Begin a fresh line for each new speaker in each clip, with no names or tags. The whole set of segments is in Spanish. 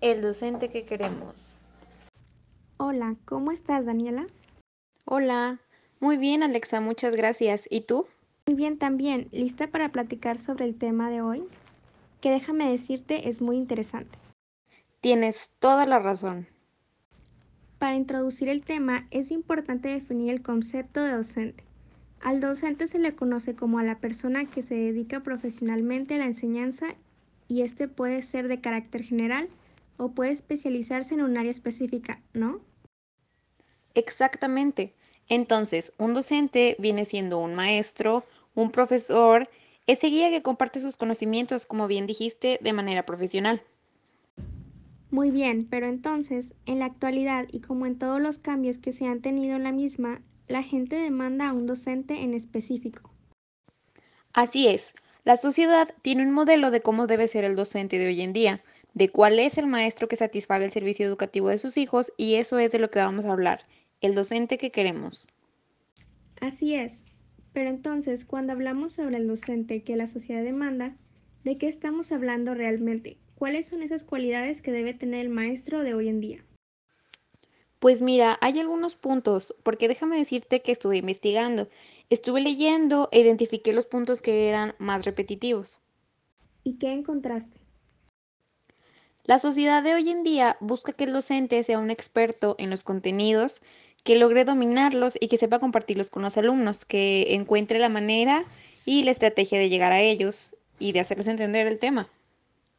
El docente que queremos.
Hola, ¿cómo estás, Daniela?
Hola, muy bien, Alexa, muchas gracias. ¿Y tú?
Muy bien también, lista para platicar sobre el tema de hoy, que déjame decirte es muy interesante.
Tienes toda la razón.
Para introducir el tema es importante definir el concepto de docente. Al docente se le conoce como a la persona que se dedica profesionalmente a la enseñanza y este puede ser de carácter general o puede especializarse en un área específica, ¿no?
Exactamente. Entonces, un docente viene siendo un maestro, un profesor, ese guía que comparte sus conocimientos, como bien dijiste, de manera profesional.
Muy bien, pero entonces, en la actualidad y como en todos los cambios que se han tenido en la misma, la gente demanda a un docente en específico.
Así es, la sociedad tiene un modelo de cómo debe ser el docente de hoy en día, de cuál es el maestro que satisfaga el servicio educativo de sus hijos y eso es de lo que vamos a hablar, el docente que queremos.
Así es, pero entonces cuando hablamos sobre el docente que la sociedad demanda, ¿de qué estamos hablando realmente? ¿Cuáles son esas cualidades que debe tener el maestro de hoy en día?
Pues mira, hay algunos puntos, porque déjame decirte que estuve investigando, estuve leyendo e identifiqué los puntos que eran más repetitivos.
¿Y qué encontraste?
La sociedad de hoy en día busca que el docente sea un experto en los contenidos, que logre dominarlos y que sepa compartirlos con los alumnos, que encuentre la manera y la estrategia de llegar a ellos y de hacerles entender el tema.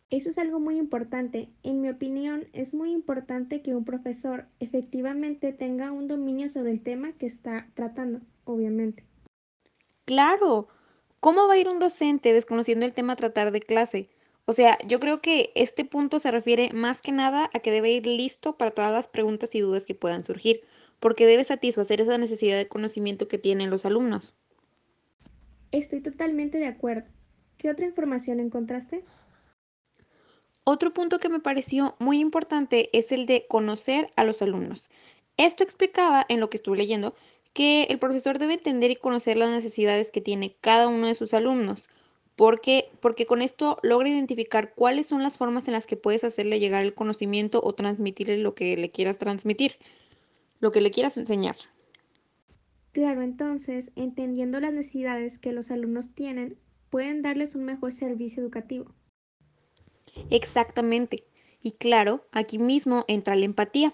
Eso es algo muy importante. En mi opinión, es muy importante que un profesor efectivamente tenga un dominio sobre el tema que está tratando, obviamente.
Claro, ¿cómo va a ir un docente desconociendo el tema a tratar de clase? O sea, yo creo que este punto se refiere más que nada a que debe ir listo para todas las preguntas y dudas que puedan surgir, porque debe satisfacer esa necesidad de conocimiento que tienen los alumnos.
Estoy totalmente de acuerdo. ¿Qué otra información encontraste?
Otro punto que me pareció muy importante es el de conocer a los alumnos. Esto explicaba en lo que estuve leyendo que el profesor debe entender y conocer las necesidades que tiene cada uno de sus alumnos, porque, porque con esto logra identificar cuáles son las formas en las que puedes hacerle llegar el conocimiento o transmitirle lo que le quieras transmitir, lo que le quieras enseñar.
Claro, entonces, entendiendo las necesidades que los alumnos tienen, pueden darles un mejor servicio educativo.
Exactamente. Y claro, aquí mismo entra la empatía.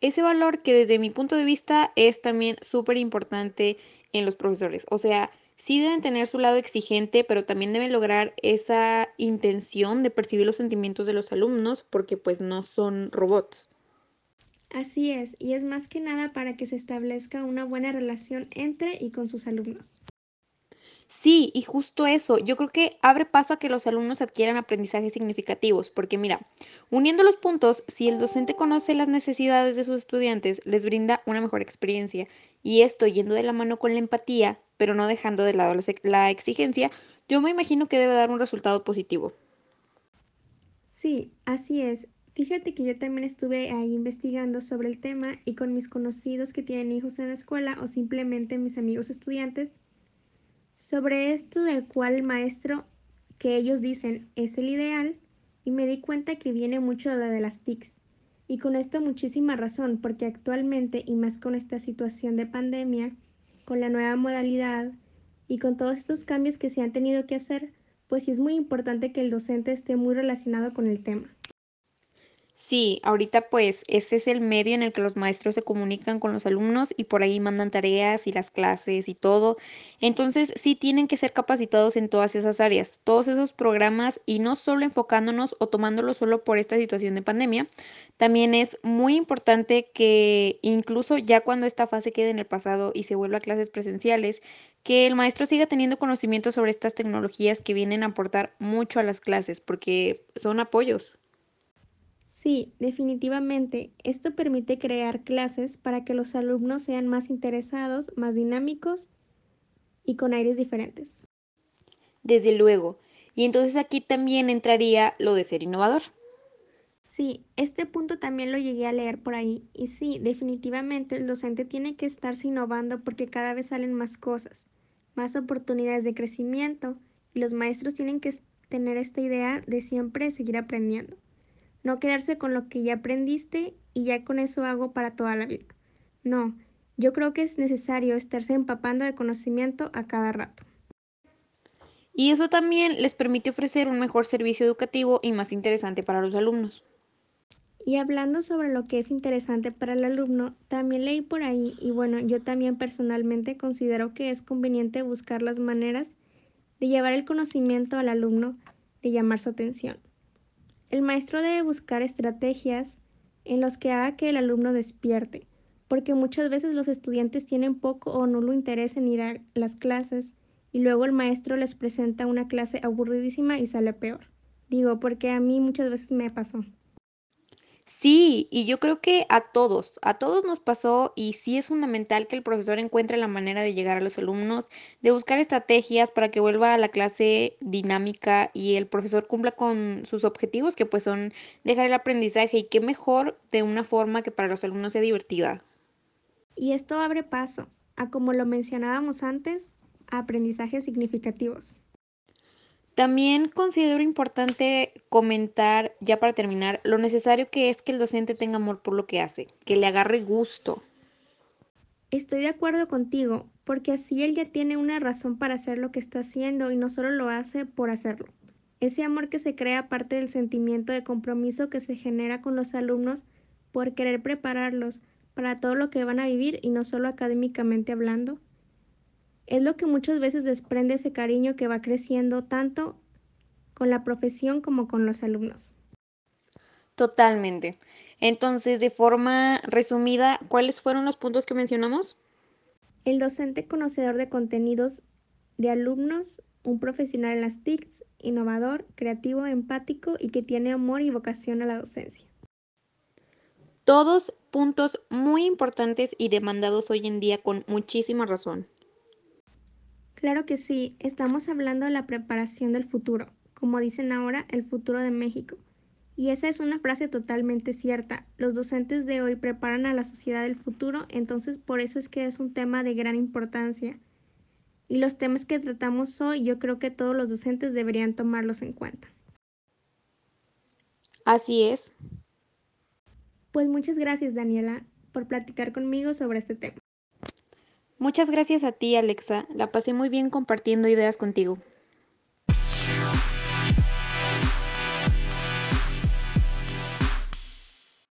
Ese valor que desde mi punto de vista es también súper importante en los profesores. O sea, sí deben tener su lado exigente, pero también deben lograr esa intención de percibir los sentimientos de los alumnos porque pues no son robots.
Así es, y es más que nada para que se establezca una buena relación entre y con sus alumnos.
Sí, y justo eso, yo creo que abre paso a que los alumnos adquieran aprendizajes significativos, porque mira, uniendo los puntos, si el docente conoce las necesidades de sus estudiantes, les brinda una mejor experiencia, y esto yendo de la mano con la empatía, pero no dejando de lado la exigencia, yo me imagino que debe dar un resultado positivo.
Sí, así es. Fíjate que yo también estuve ahí investigando sobre el tema y con mis conocidos que tienen hijos en la escuela o simplemente mis amigos estudiantes, sobre esto del cual el maestro que ellos dicen es el ideal y me di cuenta que viene mucho de, de las TICs. Y con esto muchísima razón, porque actualmente, y más con esta situación de pandemia, con la nueva modalidad y con todos estos cambios que se han tenido que hacer, pues sí es muy importante que el docente esté muy relacionado con el tema.
Sí, ahorita pues ese es el medio en el que los maestros se comunican con los alumnos y por ahí mandan tareas y las clases y todo. Entonces sí tienen que ser capacitados en todas esas áreas, todos esos programas y no solo enfocándonos o tomándolo solo por esta situación de pandemia. También es muy importante que incluso ya cuando esta fase quede en el pasado y se vuelva a clases presenciales, que el maestro siga teniendo conocimiento sobre estas tecnologías que vienen a aportar mucho a las clases porque son apoyos.
Sí, definitivamente. Esto permite crear clases para que los alumnos sean más interesados, más dinámicos y con aires diferentes.
Desde luego. Y entonces aquí también entraría lo de ser innovador.
Sí, este punto también lo llegué a leer por ahí. Y sí, definitivamente el docente tiene que estarse innovando porque cada vez salen más cosas, más oportunidades de crecimiento y los maestros tienen que tener esta idea de siempre seguir aprendiendo. No quedarse con lo que ya aprendiste y ya con eso hago para toda la vida. No, yo creo que es necesario estarse empapando de conocimiento a cada rato.
Y eso también les permite ofrecer un mejor servicio educativo y más interesante para los alumnos.
Y hablando sobre lo que es interesante para el alumno, también leí por ahí y bueno, yo también personalmente considero que es conveniente buscar las maneras de llevar el conocimiento al alumno, de llamar su atención. El maestro debe buscar estrategias en las que haga que el alumno despierte, porque muchas veces los estudiantes tienen poco o nulo interés en ir a las clases y luego el maestro les presenta una clase aburridísima y sale peor. Digo, porque a mí muchas veces me pasó.
Sí, y yo creo que a todos, a todos nos pasó y sí es fundamental que el profesor encuentre la manera de llegar a los alumnos, de buscar estrategias para que vuelva a la clase dinámica y el profesor cumpla con sus objetivos, que pues son dejar el aprendizaje y qué mejor de una forma que para los alumnos sea divertida.
Y esto abre paso a, como lo mencionábamos antes, a aprendizajes significativos.
También considero importante comentar, ya para terminar, lo necesario que es que el docente tenga amor por lo que hace, que le agarre gusto.
Estoy de acuerdo contigo, porque así él ya tiene una razón para hacer lo que está haciendo y no solo lo hace por hacerlo. Ese amor que se crea parte del sentimiento de compromiso que se genera con los alumnos por querer prepararlos para todo lo que van a vivir y no solo académicamente hablando. Es lo que muchas veces desprende ese cariño que va creciendo tanto con la profesión como con los alumnos.
Totalmente. Entonces, de forma resumida, ¿cuáles fueron los puntos que mencionamos?
El docente conocedor de contenidos de alumnos, un profesional en las TICs, innovador, creativo, empático y que tiene amor y vocación a la docencia.
Todos puntos muy importantes y demandados hoy en día con muchísima razón.
Claro que sí, estamos hablando de la preparación del futuro, como dicen ahora, el futuro de México. Y esa es una frase totalmente cierta. Los docentes de hoy preparan a la sociedad del futuro, entonces por eso es que es un tema de gran importancia. Y los temas que tratamos hoy yo creo que todos los docentes deberían tomarlos en cuenta.
Así es.
Pues muchas gracias Daniela por platicar conmigo sobre este tema.
Muchas gracias a ti, Alexa. La pasé muy bien compartiendo ideas contigo.